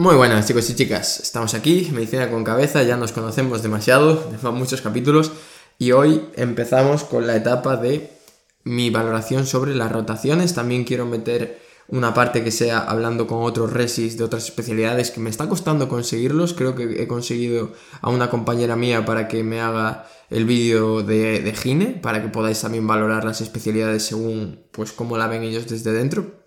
Muy buenas chicos y chicas, estamos aquí, Medicina con Cabeza, ya nos conocemos demasiado, van muchos capítulos y hoy empezamos con la etapa de mi valoración sobre las rotaciones, también quiero meter una parte que sea hablando con otros resis de otras especialidades que me está costando conseguirlos, creo que he conseguido a una compañera mía para que me haga el vídeo de, de Gine, para que podáis también valorar las especialidades según pues cómo la ven ellos desde dentro.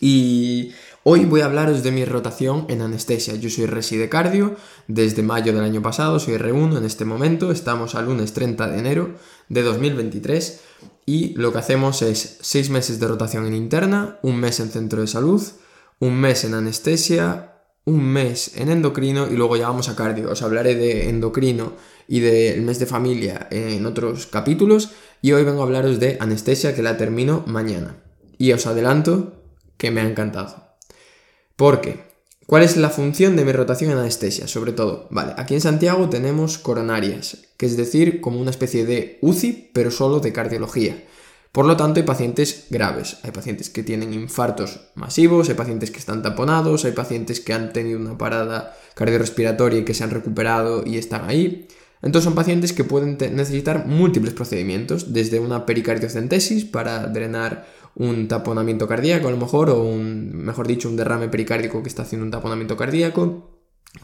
Y Hoy voy a hablaros de mi rotación en anestesia. Yo soy resi de cardio desde mayo del año pasado, soy R1 en este momento, estamos al lunes 30 de enero de 2023 y lo que hacemos es 6 meses de rotación en interna, un mes en centro de salud, un mes en anestesia, un mes en endocrino y luego ya vamos a cardio. Os hablaré de endocrino y del mes de familia en otros capítulos y hoy vengo a hablaros de anestesia que la termino mañana. Y os adelanto que me ha encantado. Porque, ¿cuál es la función de mi rotación en anestesia? Sobre todo, vale, aquí en Santiago tenemos coronarias, que es decir, como una especie de UCI, pero solo de cardiología. Por lo tanto, hay pacientes graves. Hay pacientes que tienen infartos masivos, hay pacientes que están taponados, hay pacientes que han tenido una parada cardiorrespiratoria y que se han recuperado y están ahí. Entonces son pacientes que pueden necesitar múltiples procedimientos, desde una pericardiocentesis para drenar un taponamiento cardíaco a lo mejor, o un, mejor dicho, un derrame pericárdico que está haciendo un taponamiento cardíaco,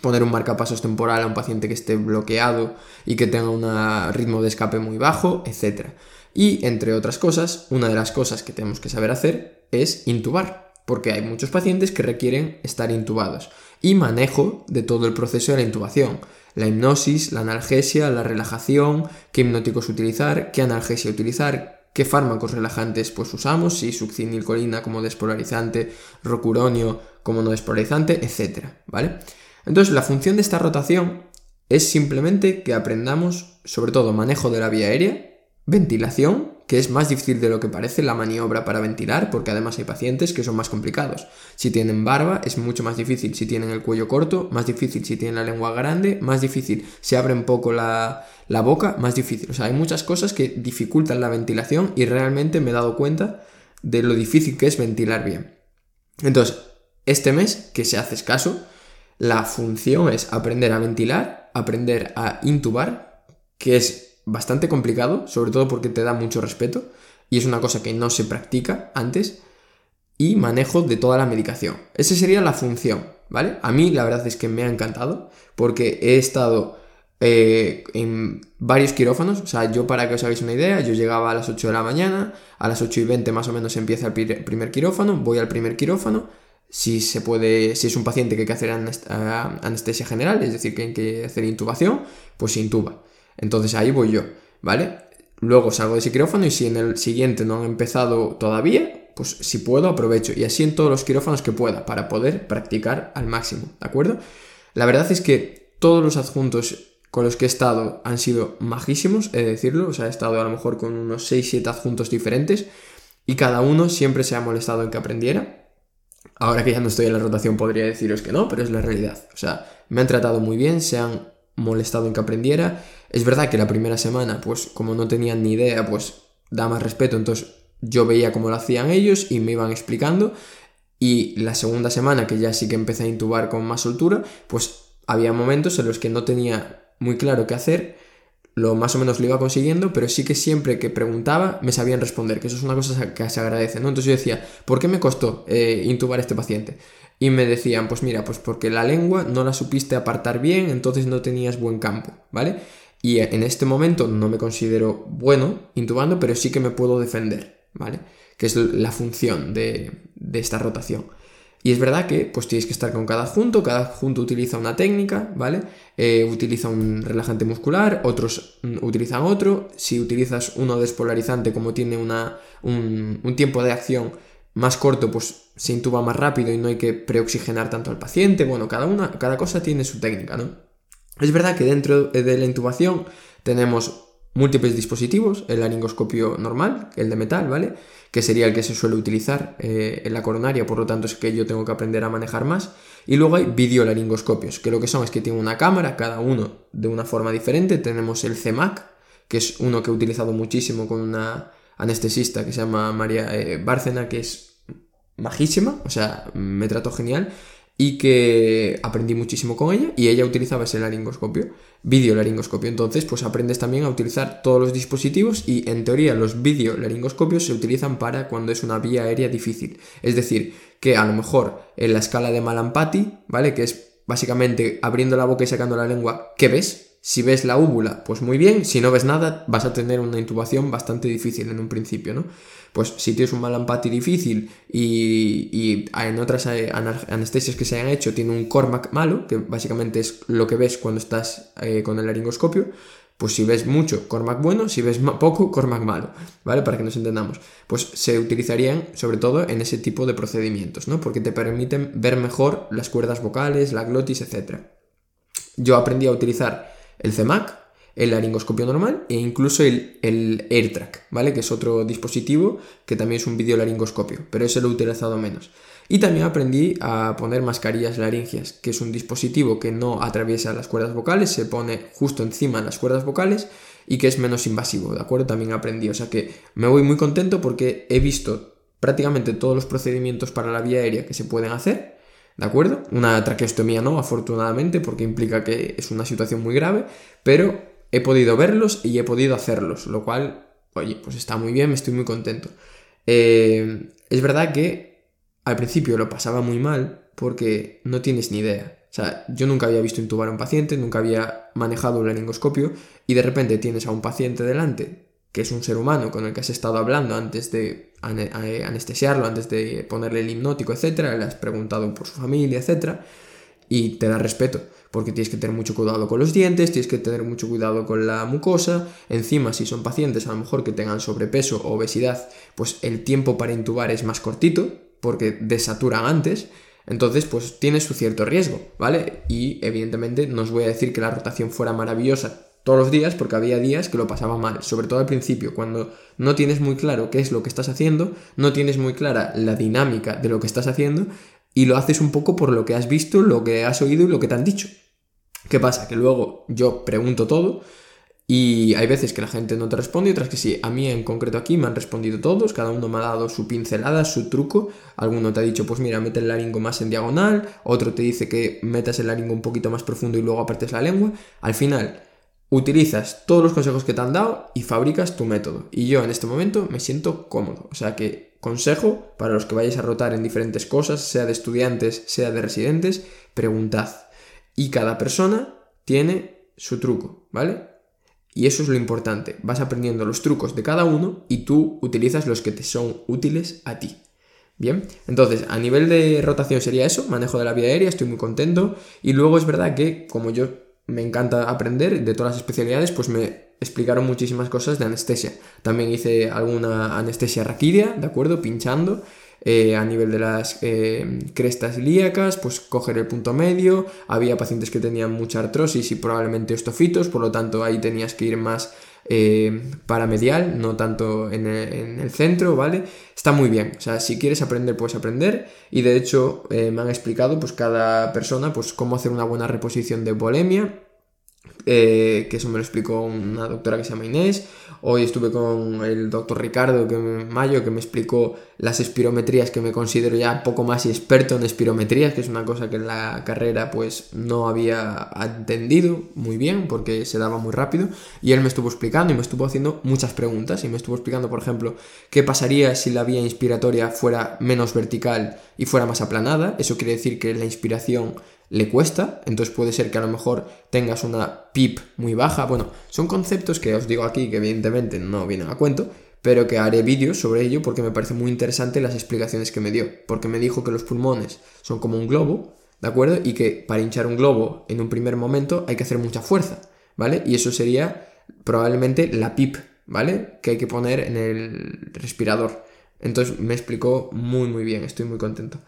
poner un marcapasos temporal a un paciente que esté bloqueado y que tenga un ritmo de escape muy bajo, etc. Y entre otras cosas, una de las cosas que tenemos que saber hacer es intubar, porque hay muchos pacientes que requieren estar intubados. Y manejo de todo el proceso de la intubación. La hipnosis, la analgesia, la relajación, qué hipnóticos utilizar, qué analgesia utilizar, qué fármacos relajantes pues usamos, si succinilcolina como despolarizante, rocuronio como no despolarizante, etc. ¿Vale? Entonces la función de esta rotación es simplemente que aprendamos sobre todo manejo de la vía aérea, ventilación que es más difícil de lo que parece la maniobra para ventilar, porque además hay pacientes que son más complicados. Si tienen barba es mucho más difícil, si tienen el cuello corto, más difícil, si tienen la lengua grande, más difícil, si abren poco la, la boca, más difícil. O sea, hay muchas cosas que dificultan la ventilación y realmente me he dado cuenta de lo difícil que es ventilar bien. Entonces, este mes, que se haces caso, la función es aprender a ventilar, aprender a intubar, que es bastante complicado, sobre todo porque te da mucho respeto y es una cosa que no se practica antes, y manejo de toda la medicación. Esa sería la función, ¿vale? A mí la verdad es que me ha encantado porque he estado eh, en varios quirófanos, o sea, yo para que os hagáis una idea, yo llegaba a las 8 de la mañana, a las 8 y 20 más o menos empieza el primer quirófano, voy al primer quirófano, si se puede, si es un paciente que hay que hacer anestesia general, es decir, que hay que hacer intubación, pues se intuba. Entonces ahí voy yo, ¿vale? Luego salgo de ese quirófano y si en el siguiente no han empezado todavía, pues si puedo aprovecho. Y así en todos los quirófanos que pueda, para poder practicar al máximo, ¿de acuerdo? La verdad es que todos los adjuntos con los que he estado han sido majísimos, he de decirlo. O sea, he estado a lo mejor con unos 6-7 adjuntos diferentes y cada uno siempre se ha molestado en que aprendiera. Ahora que ya no estoy en la rotación podría deciros que no, pero es la realidad. O sea, me han tratado muy bien, se han molestado en que aprendiera. Es verdad que la primera semana, pues como no tenían ni idea, pues da más respeto, entonces yo veía cómo lo hacían ellos y me iban explicando. Y la segunda semana, que ya sí que empecé a intubar con más soltura, pues había momentos en los que no tenía muy claro qué hacer, lo más o menos lo iba consiguiendo, pero sí que siempre que preguntaba me sabían responder, que eso es una cosa que se agradece, ¿no? Entonces yo decía, ¿por qué me costó eh, intubar a este paciente? Y me decían, pues mira, pues porque la lengua no la supiste apartar bien, entonces no tenías buen campo, ¿vale? Y en este momento no me considero bueno intubando, pero sí que me puedo defender, ¿vale? Que es la función de, esta rotación. Y es verdad que pues tienes que estar con cada adjunto, cada adjunto utiliza una técnica, ¿vale? Eh, utiliza un relajante muscular, otros mm, utilizan otro. Si utilizas uno despolarizante como tiene una, un, un tiempo de acción más corto, pues se intuba más rápido y no hay que preoxigenar tanto al paciente. Bueno, cada, una, cada cosa tiene su técnica, ¿no? Es verdad que dentro de la intubación tenemos múltiples dispositivos, el laringoscopio normal, el de metal, ¿vale? Que sería el que se suele utilizar eh, en la coronaria, por lo tanto es que yo tengo que aprender a manejar más. Y luego hay videolaringoscopios, que lo que son es que tiene una cámara, cada uno de una forma diferente. Tenemos el CEMAC, que es uno que he utilizado muchísimo con una anestesista que se llama María eh, Bárcena, que es majísima, o sea, me trató genial. Y que aprendí muchísimo con ella y ella utilizaba ese laringoscopio, videolaringoscopio. Entonces, pues aprendes también a utilizar todos los dispositivos y en teoría los videolaringoscopios se utilizan para cuando es una vía aérea difícil. Es decir, que a lo mejor en la escala de Malampati, ¿vale? Que es básicamente abriendo la boca y sacando la lengua, ¿qué ves? Si ves la úvula, pues muy bien, si no ves nada, vas a tener una intubación bastante difícil en un principio, ¿no? Pues si tienes un malampati difícil y, en otras anestesias que se hayan hecho tiene un Cormac malo, que básicamente es lo que ves cuando estás eh, con el laringoscopio, pues si ves mucho, Cormac bueno, si ves poco, Cormac malo, ¿vale? Para que nos entendamos. Pues se utilizarían sobre todo en ese tipo de procedimientos, ¿no? Porque te permiten ver mejor las cuerdas vocales, la glotis, etc. Yo aprendí a utilizar el CEMAC, el laringoscopio normal e incluso el, el AirTrack, ¿vale? Que es otro dispositivo que también es un videolaringoscopio, pero ese lo he utilizado menos. Y también aprendí a poner mascarillas laringias, que es un dispositivo que no atraviesa las cuerdas vocales, se pone justo encima de las cuerdas vocales y que es menos invasivo, ¿de acuerdo? También aprendí, o sea que me voy muy contento porque he visto prácticamente todos los procedimientos para la vía aérea que se pueden hacer ¿De acuerdo? Una traqueostomía no, afortunadamente, porque implica que es una situación muy grave, pero he podido verlos y he podido hacerlos, lo cual, oye, pues está muy bien, estoy muy contento. Eh, es verdad que al principio lo pasaba muy mal porque no tienes ni idea. O sea, yo nunca había visto intubar a un paciente, nunca había manejado un laringoscopio y de repente tienes a un paciente delante que es un ser humano con el que has estado hablando antes de anestesiarlo, antes de ponerle el hipnótico, etcétera, le has preguntado por su familia, etcétera, y te da respeto, porque tienes que tener mucho cuidado con los dientes, tienes que tener mucho cuidado con la mucosa, encima si son pacientes a lo mejor que tengan sobrepeso o obesidad, pues el tiempo para intubar es más cortito, porque desaturan antes, entonces, pues tiene su cierto riesgo, ¿vale? Y evidentemente no os voy a decir que la rotación fuera maravillosa todos los días porque había días que lo pasaba mal, sobre todo al principio, cuando no tienes muy claro qué es lo que estás haciendo, no tienes muy clara la dinámica de lo que estás haciendo y lo haces un poco por lo que has visto, lo que has oído y lo que te han dicho. ¿Qué pasa? Que luego yo pregunto todo y hay veces que la gente no te responde otras que sí. A mí en concreto aquí me han respondido todos, cada uno me ha dado su pincelada, su truco. Alguno te ha dicho, pues mira, mete el laringo más en diagonal, otro te dice que metas el laringo un poquito más profundo y luego apartes la lengua. Al final, utilizas todos los consejos que te han dado y fabricas tu método. Y yo en este momento me siento cómodo. O sea que consejo para los que vayáis a rotar en diferentes cosas, sea de estudiantes, sea de residentes, preguntad. Y cada persona tiene su truco, ¿vale? Y eso es lo importante. Vas aprendiendo los trucos de cada uno y tú utilizas los que te son útiles a ti. Bien, entonces a nivel de rotación sería eso, manejo de la vía aérea, estoy muy contento. Y luego es verdad que como yo me encanta aprender de todas las especialidades, pues me explicaron muchísimas cosas de anestesia. También hice alguna anestesia raquídea, ¿de acuerdo? Pinchando. Eh, a nivel de las eh, crestas ilíacas, pues coger el punto medio. Había pacientes que tenían mucha artrosis y probablemente ostofitos, por lo tanto ahí tenías que ir más eh, paramedial, no tanto en el, centro, ¿vale? Está muy bien, o sea, si quieres aprender, puedes aprender y de hecho eh, me han explicado pues cada persona pues cómo hacer una buena reposición de bolemia eh, que eso me lo explicó una doctora que se llama Inés. Hoy estuve con el doctor Ricardo que Mayo, que me explicó las espirometrías, que me considero ya poco más experto en espirometrías, que es una cosa que en la carrera pues no había entendido muy bien porque se daba muy rápido. Y él me estuvo explicando y me estuvo haciendo muchas preguntas y me estuvo explicando, por ejemplo, qué pasaría si la vía inspiratoria fuera menos vertical y fuera más aplanada. Eso quiere decir que la inspiración le cuesta, entonces puede ser que a lo mejor tengas una PIP muy baja. Bueno, son conceptos que os digo aquí que evidentemente no vienen a cuento, pero que haré vídeos sobre ello porque me parece muy interesante las explicaciones que me dio, porque me dijo que los pulmones son como un globo, ¿de acuerdo? Y que para hinchar un globo en un primer momento hay que hacer mucha fuerza, ¿vale? Y eso sería probablemente la PIP, ¿vale? Que hay que poner en el respirador. Entonces me explicó muy muy bien, estoy muy contento.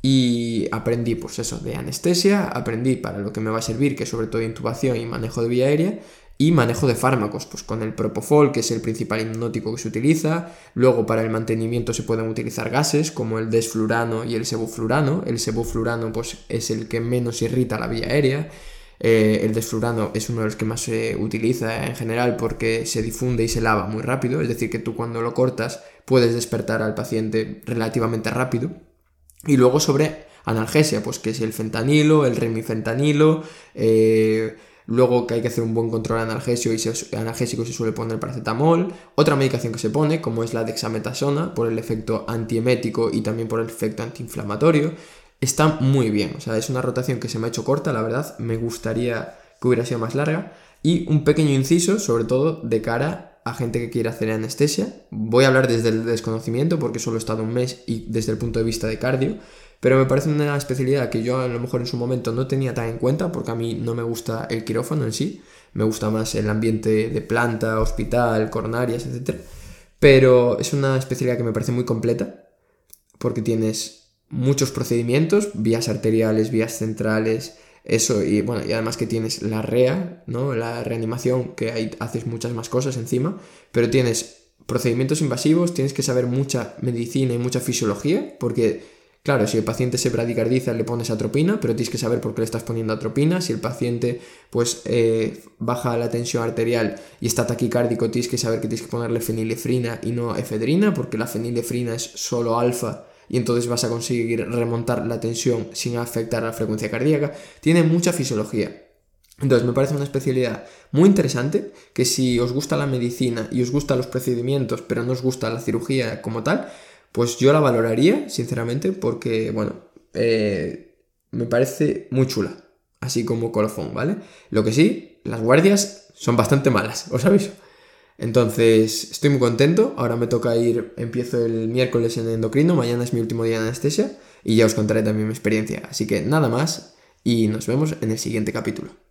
Y aprendí, pues eso, de anestesia, aprendí para lo que me va a servir, que sobre todo intubación y manejo de vía aérea, y manejo de fármacos, pues con el Propofol, que es el principal hipnótico que se utiliza. Luego para el mantenimiento se pueden utilizar gases como el desflurano y el sebuflurano. El sebuflurano pues es el que menos irrita la vía aérea. Eh, el desflurano es uno de los que más se utiliza en general porque se difunde y se lava muy rápido, es decir, que tú cuando lo cortas puedes despertar al paciente relativamente rápido. Y luego sobre analgesia, pues que es el fentanilo, el remifentanilo, eh, luego que hay que hacer un buen control analgesio y se, analgésico se suele poner paracetamol, otra medicación que se pone, como es la dexametasona, por el efecto antiemético y también por el efecto antiinflamatorio, está muy bien, o sea, es una rotación que se me ha hecho corta, la verdad, me gustaría que hubiera sido más larga, y un pequeño inciso, sobre todo de cara gente que quiere hacer anestesia. Voy a hablar desde el desconocimiento porque solo he estado un mes y desde el punto de vista de cardio, pero me parece una especialidad que yo a lo mejor en su momento no tenía tan en cuenta porque a mí no me gusta el quirófano en sí, me gusta más el ambiente de planta, hospital, coronarias, etc. Pero es una especialidad que me parece muy completa porque tienes muchos procedimientos, vías arteriales, vías centrales, eso, y bueno, y además que tienes la REA, ¿no? La reanimación, que ahí haces muchas más cosas encima, pero tienes procedimientos invasivos, tienes que saber mucha medicina y mucha fisiología, porque, claro, si el paciente se bradicardiza le pones atropina, pero tienes que saber por qué le estás poniendo atropina, si el paciente, pues, eh, baja la tensión arterial y está taquicárdico, tienes que saber que tienes que ponerle fenilefrina y no efedrina, porque la fenilefrina es solo alfa y entonces vas a conseguir remontar la tensión sin afectar a la frecuencia cardíaca. Tiene mucha fisiología. Entonces me parece una especialidad muy interesante que si os gusta la medicina y os gustan los procedimientos pero no os gusta la cirugía como tal, pues yo la valoraría sinceramente porque, bueno, eh, me parece muy chula, así como colofón, ¿vale? Lo que sí, las guardias son bastante malas, os aviso. Entonces, estoy muy contento. Ahora me toca ir, empiezo el miércoles en endocrino, mañana es mi último día de anestesia y ya os contaré también mi experiencia. Así que nada más y nos vemos en el siguiente capítulo.